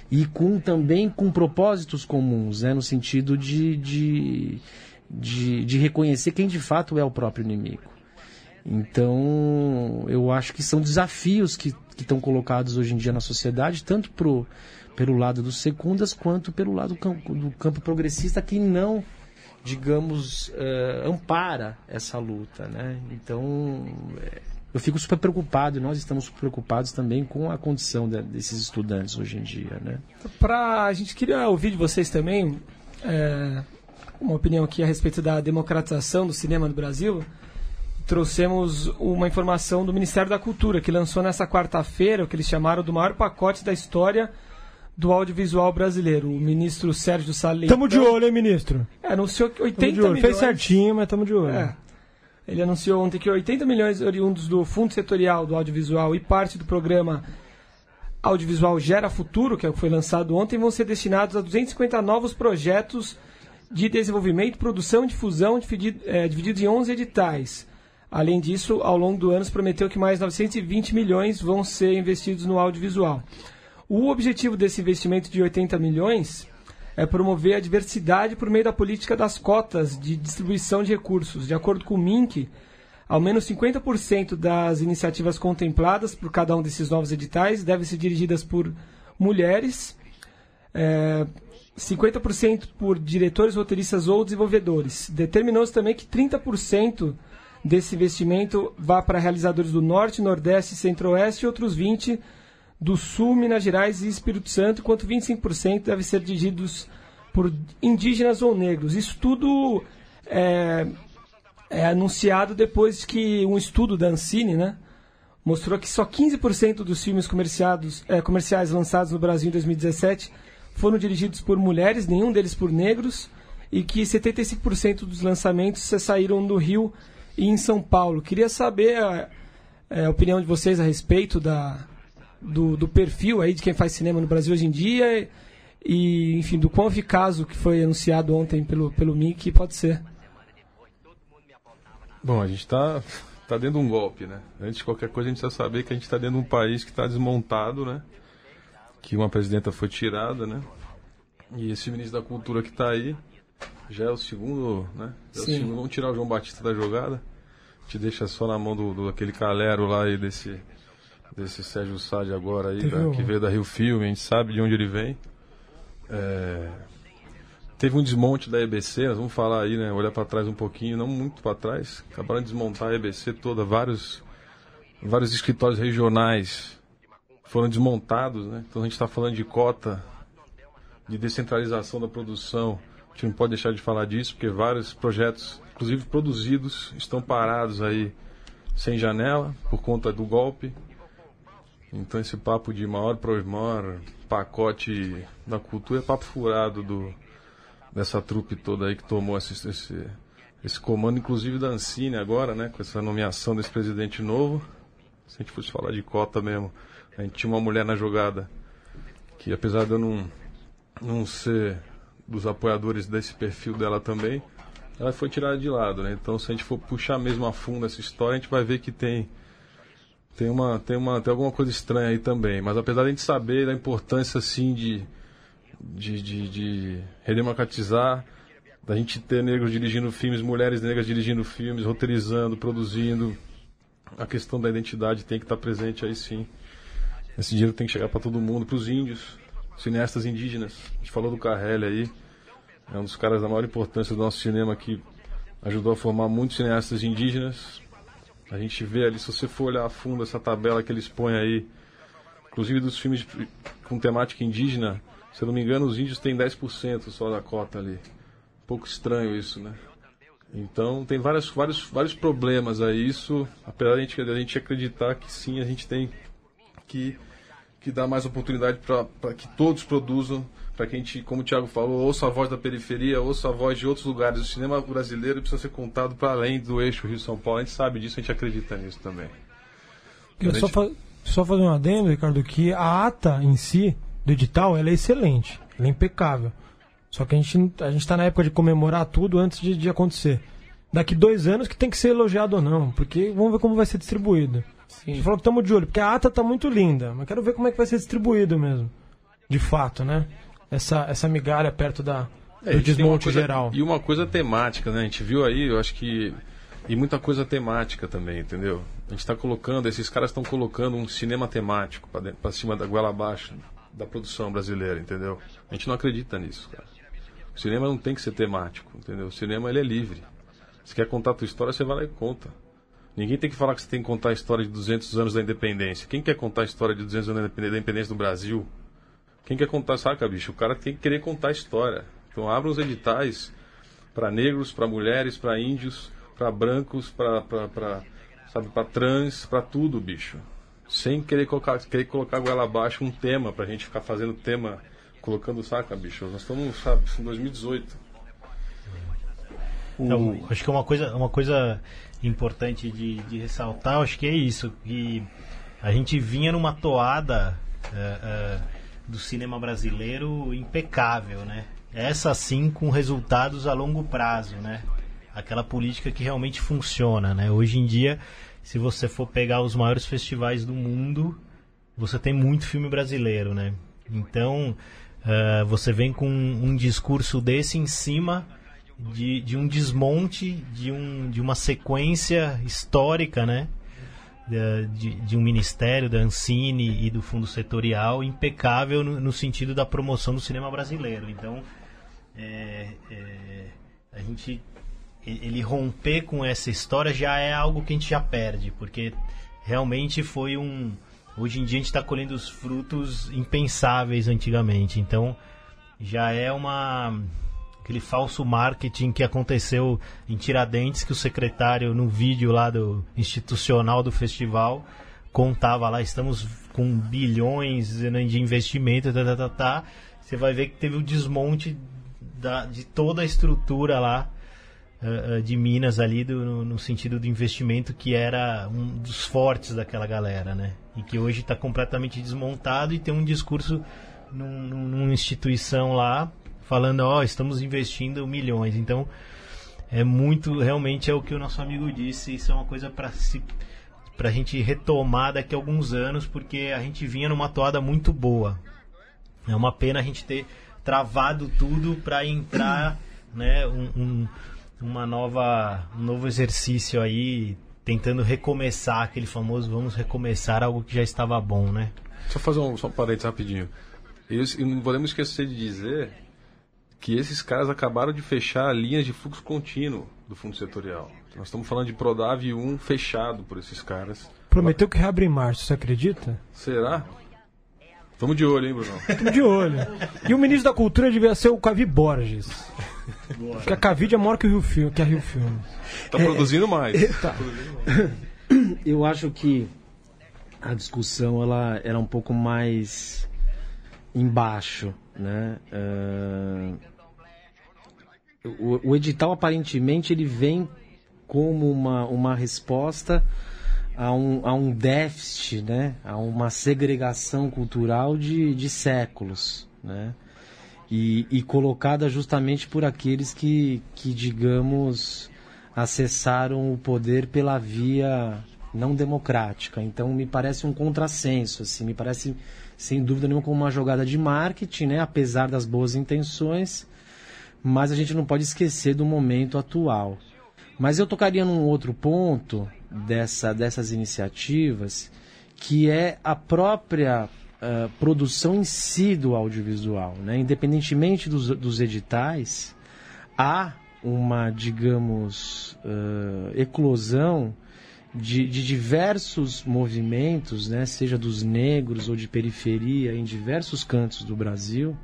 e com também com propósitos comuns, né, no sentido de, de, de, de reconhecer quem de fato é o próprio inimigo. Então, eu acho que são desafios que, estão colocados hoje em dia na sociedade, tanto pro, pelo lado dos secundas quanto pelo lado do campo, do campo progressista que não digamos, uh, ampara essa luta. Né? Então, é, eu fico super preocupado e nós estamos preocupados também com a condição de, desses estudantes hoje em dia. Né? Pra, a gente queria ouvir de vocês também é, uma opinião aqui a respeito da democratização do cinema no Brasil. Trouxemos uma informação do Ministério da Cultura, que lançou nessa quarta-feira o que eles chamaram do maior pacote da história do audiovisual brasileiro. O ministro Sérgio Salem. Tamo de olho, hein, ministro? É, anunciou que 80 milhões. Fez certinho, mas tamo de olho. É. Ele anunciou ontem que 80 milhões oriundos do Fundo Setorial do Audiovisual e parte do programa Audiovisual Gera Futuro, que foi lançado ontem, vão ser destinados a 250 novos projetos de desenvolvimento, produção e difusão é, divididos em 11 editais. Além disso, ao longo do ano, se prometeu que mais 920 milhões vão ser investidos no audiovisual. O objetivo desse investimento de 80 milhões é promover a diversidade por meio da política das cotas de distribuição de recursos. De acordo com o MINC, ao menos 50% das iniciativas contempladas por cada um desses novos editais devem ser dirigidas por mulheres, é, 50% por diretores, roteiristas ou desenvolvedores. Determinou-se também que 30% desse investimento vá para realizadores do Norte, Nordeste, Centro-Oeste e outros 20% do Sul, Minas Gerais e Espírito Santo, enquanto 25% deve ser dirigidos por indígenas ou negros. Isso tudo é, é anunciado depois que um estudo da Ancine, né, mostrou que só 15% dos filmes é, comerciais lançados no Brasil em 2017 foram dirigidos por mulheres, nenhum deles por negros, e que 75% dos lançamentos saíram no Rio e em São Paulo. Queria saber a, é, a opinião de vocês a respeito da, do, do perfil aí de quem faz cinema no Brasil hoje em dia e, enfim, do quão eficaz o que foi anunciado ontem pelo, pelo MIC pode ser. Bom, a gente está tá dentro de um golpe, né? Antes de qualquer coisa, a gente precisa saber que a gente está dentro de um país que está desmontado, né? Que uma presidenta foi tirada, né? E esse ministro da Cultura que está aí já é o segundo, né? É o segundo. Vamos tirar o João Batista da jogada. Te deixa só na mão do, do aquele calero lá e desse desse Sérgio Sade agora aí, da, que veio da Rio Filme, a gente sabe de onde ele vem. É, teve um desmonte da EBC, nós vamos falar aí, né, olhar para trás um pouquinho, não muito para trás, acabaram de desmontar a EBC toda, vários, vários escritórios regionais foram desmontados, né, então a gente está falando de cota, de descentralização da produção, a gente não pode deixar de falar disso, porque vários projetos, inclusive produzidos, estão parados aí sem janela por conta do golpe. Então esse papo de maior maior pacote da cultura é papo furado do, dessa trupe toda aí que tomou esse, esse, esse comando, inclusive da Ancine agora, né, com essa nomeação desse presidente novo. Se a gente fosse falar de cota mesmo, a gente tinha uma mulher na jogada que apesar de eu não, não ser dos apoiadores desse perfil dela também, ela foi tirada de lado, né? Então se a gente for puxar mesmo a fundo essa história, a gente vai ver que tem tem uma, tem uma, tem alguma coisa estranha aí também. Mas apesar de a gente saber da importância assim de, de, de, de redemocratizar, da gente ter negros dirigindo filmes, mulheres negras dirigindo filmes, roteirizando, produzindo, a questão da identidade tem que estar presente aí sim. Esse dinheiro tem que chegar para todo mundo, para os índios, cineastas indígenas. A gente falou do Carrelli aí, é um dos caras da maior importância do nosso cinema que ajudou a formar muitos cineastas indígenas, a gente vê ali, se você for olhar a fundo essa tabela que eles põem aí, inclusive dos filmes de, com temática indígena, se eu não me engano, os índios têm 10% só da cota ali. Um pouco estranho isso, né? Então tem vários, vários, vários problemas aí. Isso, apesar de a gente, a gente acreditar que sim, a gente tem que, que dar mais oportunidade para que todos produzam para que a gente, como o Thiago falou, ouça a voz da periferia, ouça a voz de outros lugares. O cinema brasileiro precisa ser contado para além do eixo Rio-São Paulo. A gente sabe disso, a gente acredita nisso também. Gente... Só, fa só fazer um adendo, Ricardo, que a ata em si, do edital, ela é excelente, ela é impecável. Só que a gente a está na época de comemorar tudo antes de, de acontecer. Daqui dois anos que tem que ser elogiado ou não, porque vamos ver como vai ser distribuído. Sim. A gente falou que estamos de olho, porque a ata está muito linda, mas quero ver como é que vai ser distribuído mesmo. de fato, né? Essa, essa migalha perto da, é, do desmonte coisa, geral. E uma coisa temática, né? A gente viu aí, eu acho que. E muita coisa temática também, entendeu? A gente está colocando, esses caras estão colocando um cinema temático para cima da goela abaixo da produção brasileira, entendeu? A gente não acredita nisso, cara. O cinema não tem que ser temático, entendeu? O cinema ele é livre. Se quer contar a tua história, você vai lá e conta. Ninguém tem que falar que você tem que contar a história de 200 anos da independência. Quem quer contar a história de 200 anos da independência do Brasil? Quem quer contar, saca, bicho? O cara tem que querer contar a história. Então abra os editais para negros, para mulheres, para índios, para brancos, para sabe, para trans, para tudo, bicho. Sem querer colocar, querer colocar goela abaixo um tema pra gente ficar fazendo tema, colocando saca, bicho. Nós estamos, sabe, em 2018. Então, acho que uma coisa, uma coisa importante de, de ressaltar, acho que é isso, que a gente vinha numa toada uh, uh, do cinema brasileiro impecável, né? Essa sim com resultados a longo prazo, né? Aquela política que realmente funciona, né? Hoje em dia, se você for pegar os maiores festivais do mundo, você tem muito filme brasileiro, né? Então, uh, você vem com um discurso desse em cima de, de um desmonte de, um, de uma sequência histórica, né? De, de, um ministério, da Ancine e do Fundo Setorial impecável no, no sentido da promoção do cinema brasileiro. Então, é, é, a gente ele romper com essa história já é algo que a gente já perde, porque realmente foi um. Hoje em dia a gente está colhendo os frutos impensáveis antigamente. Então já é uma aquele falso marketing que aconteceu em Tiradentes que o secretário no vídeo lá do institucional do festival contava lá estamos com bilhões de investimento tá, tá, tá, tá. você vai ver que teve o desmonte da, de toda a estrutura lá uh, de Minas ali do, no, no, sentido do investimento que era um dos fortes daquela galera né e que hoje está completamente desmontado e tem um discurso num, numa instituição lá falando, ó, oh, estamos investindo milhões. Então, é muito, realmente é o que o nosso amigo disse, isso é uma coisa para se pra gente retomar daqui a alguns anos, porque a gente vinha numa toada muito boa. É uma pena a gente ter travado tudo para entrar, né, um, um, uma nova, um novo exercício aí, tentando recomeçar aquele famoso vamos recomeçar algo que já estava bom, né? Deixa eu fazer um, só um parênteses rapidinho. E não podemos esquecer de dizer que esses caras acabaram de fechar linhas de fluxo contínuo do fundo setorial. Nós estamos falando de Prodav 1 fechado por esses caras. Prometeu que reabre em março, você acredita? Será? Estamos de olho, hein, Bruno? Estamos de olho. E o ministro da Cultura devia ser o Cavi Borges. Porque a Cavide é maior que, o Rio Filme, que a Rio Filme. Está produzindo mais. É, tá. Eu acho que a discussão ela era um pouco mais embaixo, né? Uh o, o edital aparentemente ele vem como uma, uma resposta a um, a um déficit, né? a uma segregação cultural de, de séculos. Né? E, e colocada justamente por aqueles que, que, digamos, acessaram o poder pela via não democrática. Então me parece um contrassenso, assim, me parece sem dúvida nenhuma como uma jogada de marketing, né? apesar das boas intenções mas a gente não pode esquecer do momento atual. Mas eu tocaria num outro ponto dessa, dessas iniciativas, que é a própria uh, produção em si do audiovisual. Né? Independentemente dos, dos editais, há uma, digamos, uh, eclosão de, de, diversos movimentos, né? seja dos negros ou de periferia, em diversos cantos do Brasil,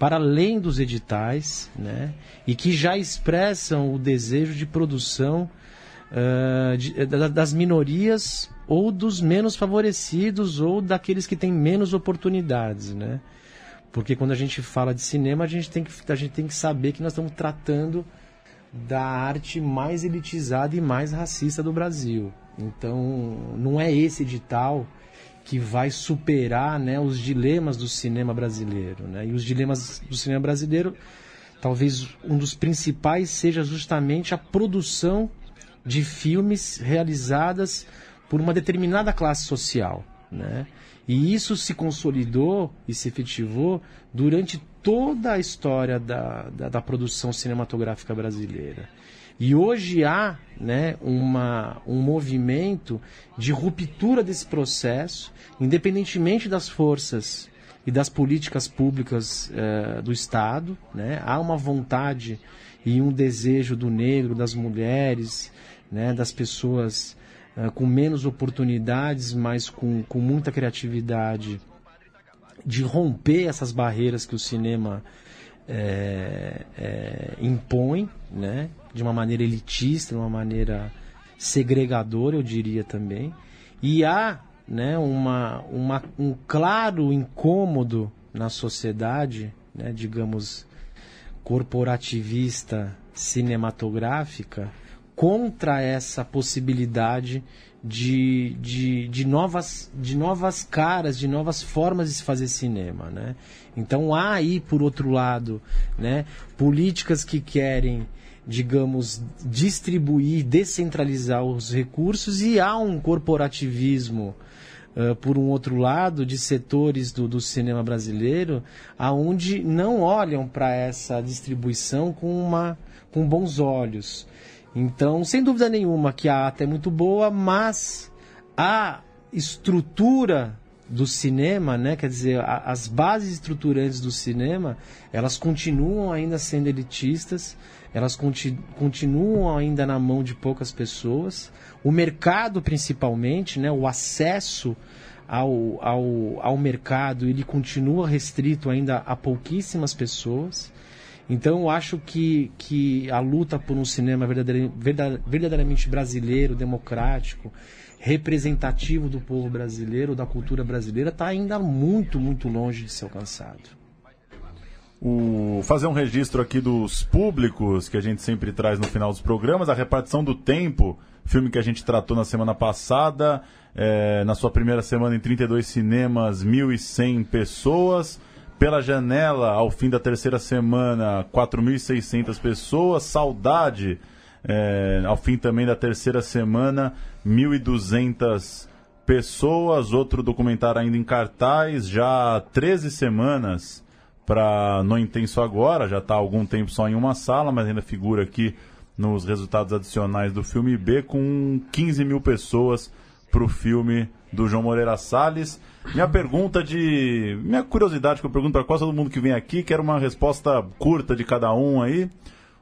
para além dos editais, né, e que já expressam o desejo de produção uh, de, das minorias ou dos menos favorecidos ou daqueles que têm menos oportunidades, né? Porque quando a gente fala de cinema, a gente tem que, a gente tem que saber que nós estamos tratando da arte mais elitizada e mais racista do Brasil. Então, não é esse edital que vai superar né, os dilemas do cinema brasileiro. Né? E os dilemas do cinema brasileiro, talvez um dos principais seja justamente a produção de filmes realizadas por uma determinada classe social. né? E isso se consolidou e se efetivou durante toda a história da, da, da produção cinematográfica brasileira. E hoje há né, uma, um movimento de ruptura desse processo, independentemente das forças e das políticas públicas eh, do Estado. Né? Há uma vontade e um desejo do negro, das mulheres, né, das pessoas eh, com menos oportunidades, mas com, com muita criatividade, de romper essas barreiras que o cinema é, é, impõe, né? de uma maneira elitista, de uma maneira segregadora, eu diria também. E há né, uma, uma, um claro incômodo na sociedade, né, digamos, corporativista cinematográfica, contra essa possibilidade de, de, de, novas, de novas caras, de novas formas de se fazer cinema. Né? Então há aí, por outro lado, né, políticas que querem digamos, distribuir, descentralizar os recursos e há um corporativismo, uh, por um outro lado, de setores do, do cinema brasileiro, aonde não olham para essa distribuição com, uma, com bons olhos. Então, sem dúvida nenhuma que a ata é muito boa, mas a estrutura do cinema, né? Quer dizer, a, as bases estruturantes do cinema, elas continuam ainda sendo elitistas elas conti continuam ainda na mão de poucas pessoas. O mercado, principalmente, né, o acesso ao, ao, ao mercado, ele continua restrito ainda a pouquíssimas pessoas. Então, eu acho que, que a luta por um cinema verdadeiramente brasileiro, democrático, representativo do povo brasileiro, da cultura brasileira, está ainda muito, muito longe de ser alcançado o, fazer um registro aqui dos públicos que a gente sempre traz no final dos programas, a repartição do tempo, filme que a gente tratou na semana passada, é, na sua primeira semana em 32 cinemas, 1.100 pessoas. Pela janela, ao fim da terceira semana, 4.600 pessoas. Saudade, é, ao fim também da terceira semana, 1.200 pessoas. Outro documentário ainda em cartaz, já há 13 semanas para No Intenso Agora, já está há algum tempo só em uma sala, mas ainda figura aqui nos resultados adicionais do filme B, com 15 mil pessoas para o filme do João Moreira Salles. Minha pergunta de. Minha curiosidade que eu pergunto para quase todo mundo que vem aqui, quero uma resposta curta de cada um aí.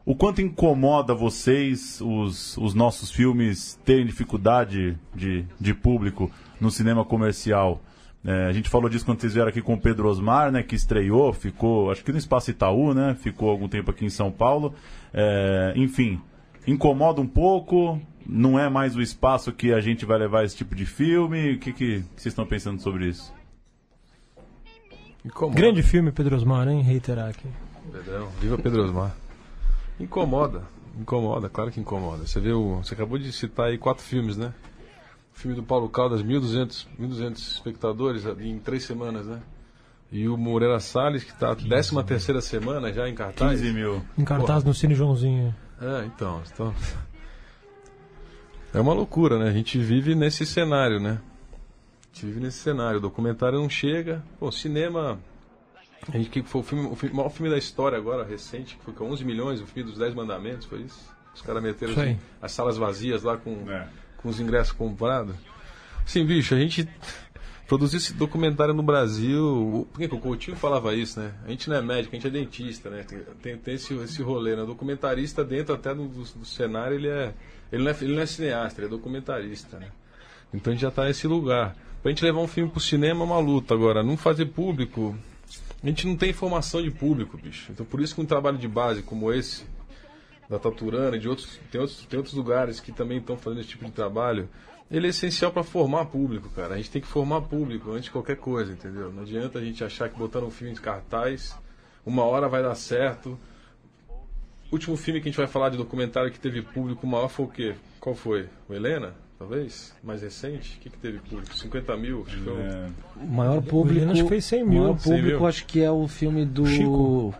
O quanto incomoda vocês os, os nossos filmes terem dificuldade de, de público no cinema comercial? É, a gente falou disso quando vocês vieram aqui com o Pedro Osmar, né, que estreou, ficou, acho que no Espaço Itaú, né, ficou algum tempo aqui em São Paulo. É, enfim, incomoda um pouco, não é mais o espaço que a gente vai levar esse tipo de filme. O que, que, que vocês estão pensando sobre isso? Incomoda. Grande filme, Pedro Osmar, hein? Reiterar aqui. Pedrão, viva Pedro Osmar. Incomoda, incomoda, claro que incomoda. Você viu, você acabou de citar aí quatro filmes, né? filme do Paulo Caldas, 1.200, 1.200 espectadores em três semanas, né? E o Moreira Salles, que está 13 terceira semana já em cartaz. 15 mil. Em cartaz Porra. no Cine Joãozinho. É, então, então... É uma loucura, né? A gente vive nesse cenário, né? A gente vive nesse cenário. O documentário não chega. Pô, cinema... A gente que foi o, filme, o, filme, o maior filme da história agora, recente, que foi com 11 milhões, o filme dos 10 mandamentos, foi isso? Os caras meteram assim, as salas vazias lá com... É com os ingressos comprados. Sim, bicho, a gente produzir esse documentário no Brasil. Por que o Coutinho falava isso, né? A gente não é médico, a gente é dentista, né? Tem, tem esse, esse rolê, né? Documentarista, dentro até do, do, do, cenário, ele é, ele, não é, ele não é cineasta, ele é documentarista, né? Então a gente já está nesse lugar. Pra gente levar um filme pro cinema é uma luta. Agora, não fazer público. A gente não tem informação de público, bicho. Então por isso que um trabalho de base como esse da Taturana e de outros tem, outros, tem outros lugares que também estão fazendo esse tipo de trabalho, ele é essencial para formar público, cara. A gente tem que formar público antes de qualquer coisa, entendeu? Não adianta a gente achar que botando um filme de cartaz, uma hora vai dar certo. O último filme que a gente vai falar de documentário que teve público maior foi o quê? Qual foi? O Helena? Talvez? Mais recente? O que, que teve público? 50 mil? Acho que foi é. O maior público. acho que foi 100 mil. O maior público 100 mil. acho que é o filme do. Chico.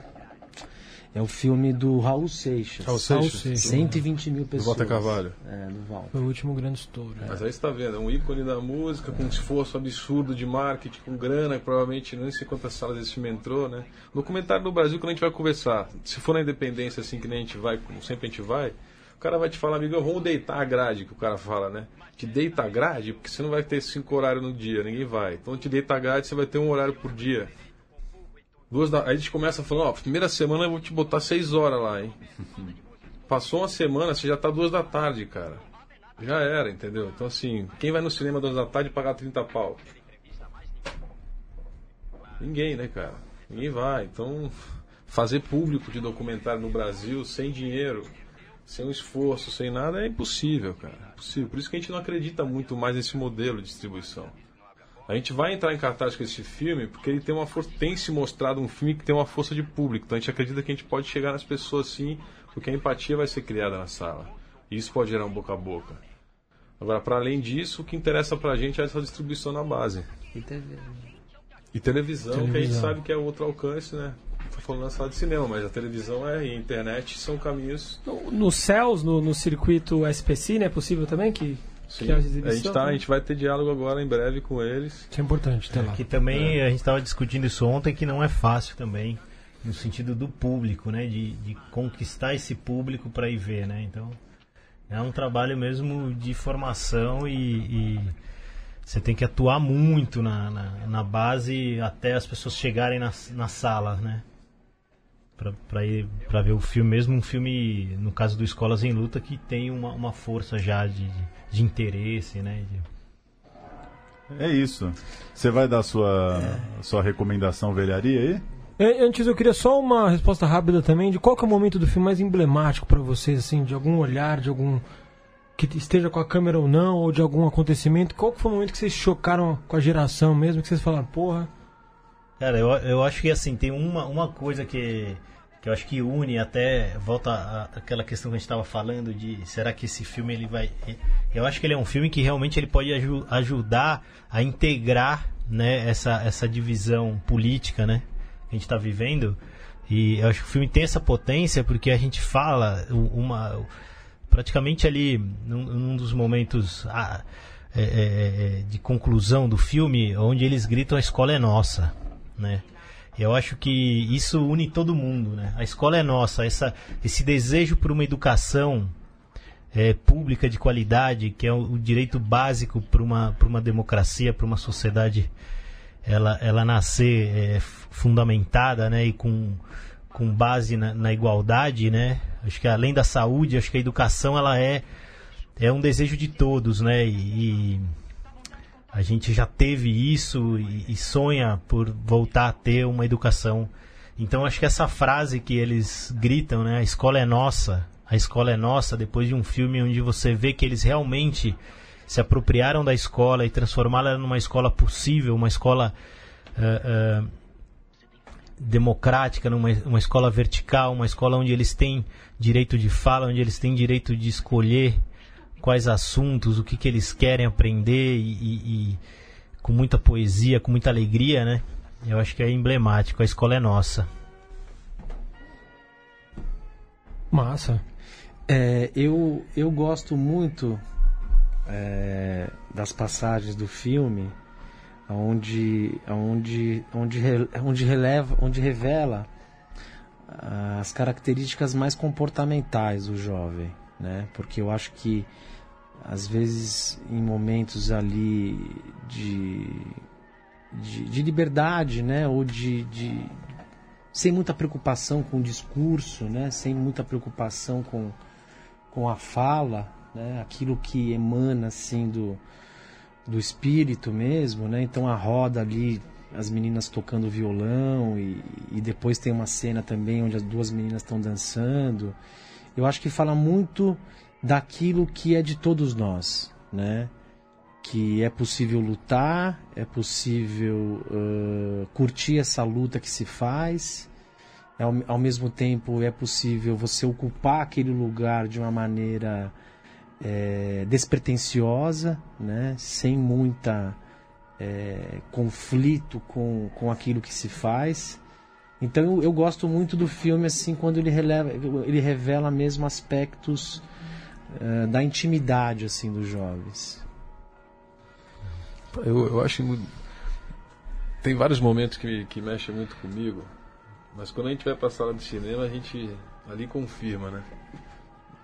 É o filme do Raul Seixas. Raul Seixas. Seixas. 120 mil Do pessoas. Walter Carvalho. É, do Val. Foi o último grande estouro. Mas aí você tá vendo, é um ícone da música, com um esforço absurdo de marketing, com grana, que provavelmente não sei quantas salas esse filme entrou, né? No comentário no Brasil, quando a gente vai conversar, se for na independência assim que nem a gente vai, como sempre a gente vai, o cara vai te falar, amigo, vamos deitar a grade, que o cara fala, né? Te deita a grade, porque você não vai ter cinco horários no dia, ninguém vai. Então te deita a grade, você vai ter um horário por dia. Duas da... Aí a gente começa falando, ó, primeira semana eu vou te botar seis horas lá, hein? Passou uma semana, você já tá duas da tarde, cara. Já era, entendeu? Então assim, quem vai no cinema duas da tarde pagar 30 pau? Ninguém, né, cara? Ninguém vai. Então, fazer público de documentário no Brasil sem dinheiro, sem um esforço, sem nada, é impossível, cara. É impossível. Por isso que a gente não acredita muito mais nesse modelo de distribuição. A gente vai entrar em cartaz com esse filme porque ele tem uma força, tem se mostrado um filme que tem uma força de público. Então a gente acredita que a gente pode chegar nas pessoas sim, porque a empatia vai ser criada na sala. E isso pode gerar um boca a boca. Agora, para além disso, o que interessa pra gente é essa distribuição na base. E TV. E televisão, que a gente Televisão. sabe que é outro alcance, né? Tô falando na sala de cinema, mas a televisão é, e a internet são caminhos. No, nos céus, no, no circuito SPC, né? É possível também que, Sim, que haja a gente, tá, a gente vai ter diálogo agora em breve com eles. Isso é importante ter lá. Que também a gente estava discutindo isso ontem, que não é fácil também, no sentido do público, né? De, de conquistar esse público para ir ver, né? Então, é um trabalho mesmo de formação e, e você tem que atuar muito na, na, na base até as pessoas chegarem na, na sala, né? Pra, pra, ir, pra ver o filme, mesmo um filme, no caso do Escolas em Luta, que tem uma, uma força já de, de, de interesse, né? De- É isso. Você vai dar sua, sua recomendação velharia aí? É, Antes eu queria só uma resposta rápida também de qual que é o momento do filme mais emblemático pra vocês, assim, de algum olhar, de algum que esteja com a câmera ou não, ou de algum acontecimento. Qual que foi o momento que vocês chocaram com a geração mesmo, que vocês falaram, porra, Cara, eu, eu acho que assim, tem uma, uma coisa que, que eu acho que une até, volta aquela questão que a gente estava falando de será que esse filme ele vai. Eu acho que ele é um filme que realmente ele pode aju- ajudar a integrar né, essa, essa divisão política né, que a gente está vivendo. E eu acho que o filme tem essa potência porque a gente fala uma. Praticamente ali, num, num dos momentos. ah, é, é, de conclusão do filme, onde eles gritam a escola é nossa, né? Eu acho que isso une todo mundo, né? A escola é nossa, essa, esse desejo por uma educação é, pública de qualidade, que é o, o direito básico para uma, uma democracia, para uma sociedade ela, ela nascer é, fundamentada, né? E com, com base na, na igualdade, né? Acho que além da saúde, acho que a educação ela é é um desejo de todos, né? E, e a gente já teve isso e, e sonha por voltar a ter uma educação. Então acho que essa frase que eles gritam, né? A escola é nossa, a escola é nossa, depois de um filme onde você vê que eles realmente se apropriaram da escola e transformaram ela numa escola possível, uma escola eh, eh, democrática, numa uma escola vertical, uma escola onde eles têm direito de fala, onde eles têm direito de escolher quais assuntos, o que, que eles querem aprender e, e- e com muita poesia, com muita alegria, né? Eu acho que é emblemático. A escola é nossa. massa. É, eu, eu gosto muito é, das passagens do filme onde, onde, onde, onde, releva, onde revela as características mais comportamentais do jovem, né? Porque eu acho que às vezes em momentos ali de, de, de liberdade, né? Ou de, de sem muita preocupação com o discurso, né? Sem muita preocupação com com a fala, né? Aquilo que emana assim do do espírito mesmo, né? Então a roda ali, as meninas tocando violão e, e depois tem uma cena também onde as duas meninas estão dançando. Eu acho que fala muito daquilo que é de todos nós, né? Que é possível lutar, é possível ãh, curtir essa luta que se faz, ao, ao mesmo tempo é possível você ocupar aquele lugar de uma maneira é, despretensiosa, né? sem muita é, conflito com, com aquilo que se faz. Então eu, eu, gosto muito do filme assim quando ele, releva, ele revela mesmo aspectos uh, da intimidade assim dos jovens. Eu, eu acho tem vários momentos que, que mexem muito comigo, mas quando a gente vai para a sala de cinema a gente ali confirma, né?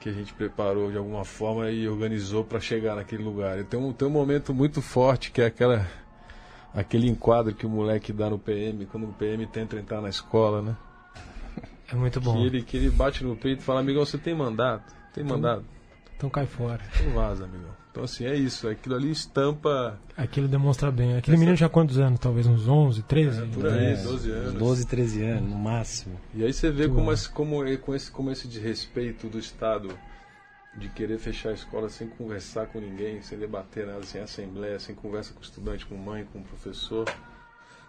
Que a gente preparou de alguma forma e organizou para chegar naquele lugar. Tem um, tem um momento muito forte que é aquela aquele enquadro que o moleque dá no PM, quando o PM tenta entrar na escola, né? É muito bom. Que ele, que ele bate no peito e fala, amigão, você tem mandato? Tem então, mandato? Então cai fora. Então vaza, amigão. Então assim, é isso. Aquilo ali estampa... Aquilo demonstra bem. Aquele Essa... menino tinha quantos anos? Talvez uns 11, 13? É, por aí, é, 12 anos. 12, 13 anos, no máximo. E aí você vê como, esse, como, com, esse, como esse desrespeito do Estado de querer fechar a escola sem conversar com ninguém, sem debater nada, sem assembleia, sem conversa com estudante, com mãe, com o professor.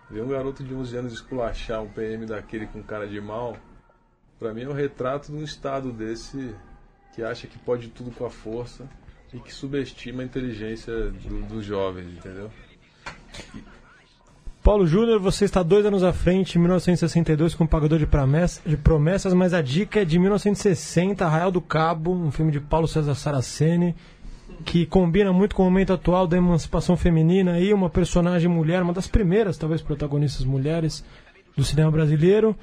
Ver um garoto de 11 anos esculachar um PM daquele com cara de mal, para mim é um retrato de um estado desse que acha que pode tudo com a força e que subestima a inteligência do, dos jovens, entendeu? Paulo Júnior, você está dois anos à frente, em 1962, com Pagador de, de Promessas, mas a dica é de 1960, Arraial do Cabo, um filme de Paulo César Saraceni, que combina muito com o momento atual da emancipação feminina e uma personagem mulher, uma das primeiras, talvez, protagonistas mulheres do cinema brasileiro,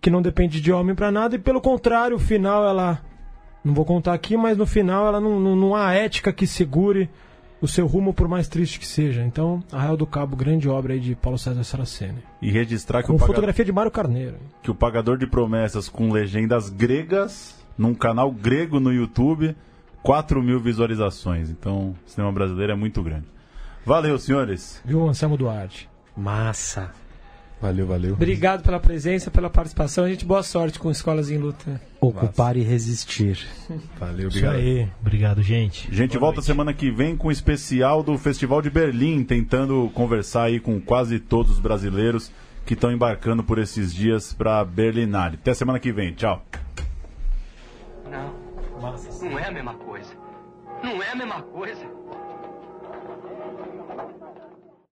que não depende de homem para nada, e pelo contrário, o final ela. Não vou contar aqui, mas no final ela não, não, não há ética que segure o seu rumo, por mais triste que seja. Então, Arraial do Cabo, grande obra aí de Paulo César Saraceni. E registrar que com o fotografia de Mário Carneiro. Que o Pagador de Promessas com legendas gregas, num canal grego no YouTube, 4 mil visualizações. Então, o cinema brasileiro é muito grande. Valeu, senhores. Viu, Anselmo Duarte? Massa. Valeu, valeu. Obrigado pela presença, pela participação. A gente boa sorte com Escolas em Luta. Ocupar Nossa. e resistir. Valeu, obrigado. Isso aí. Obrigado, gente. Gente, boa volta noite. semana que vem com o especial do Festival de Berlim, tentando conversar aí com quase todos os brasileiros que estão embarcando por esses dias para Berlinale. Até semana que vem. Tchau. Não. Não é a mesma coisa. Não é a mesma coisa.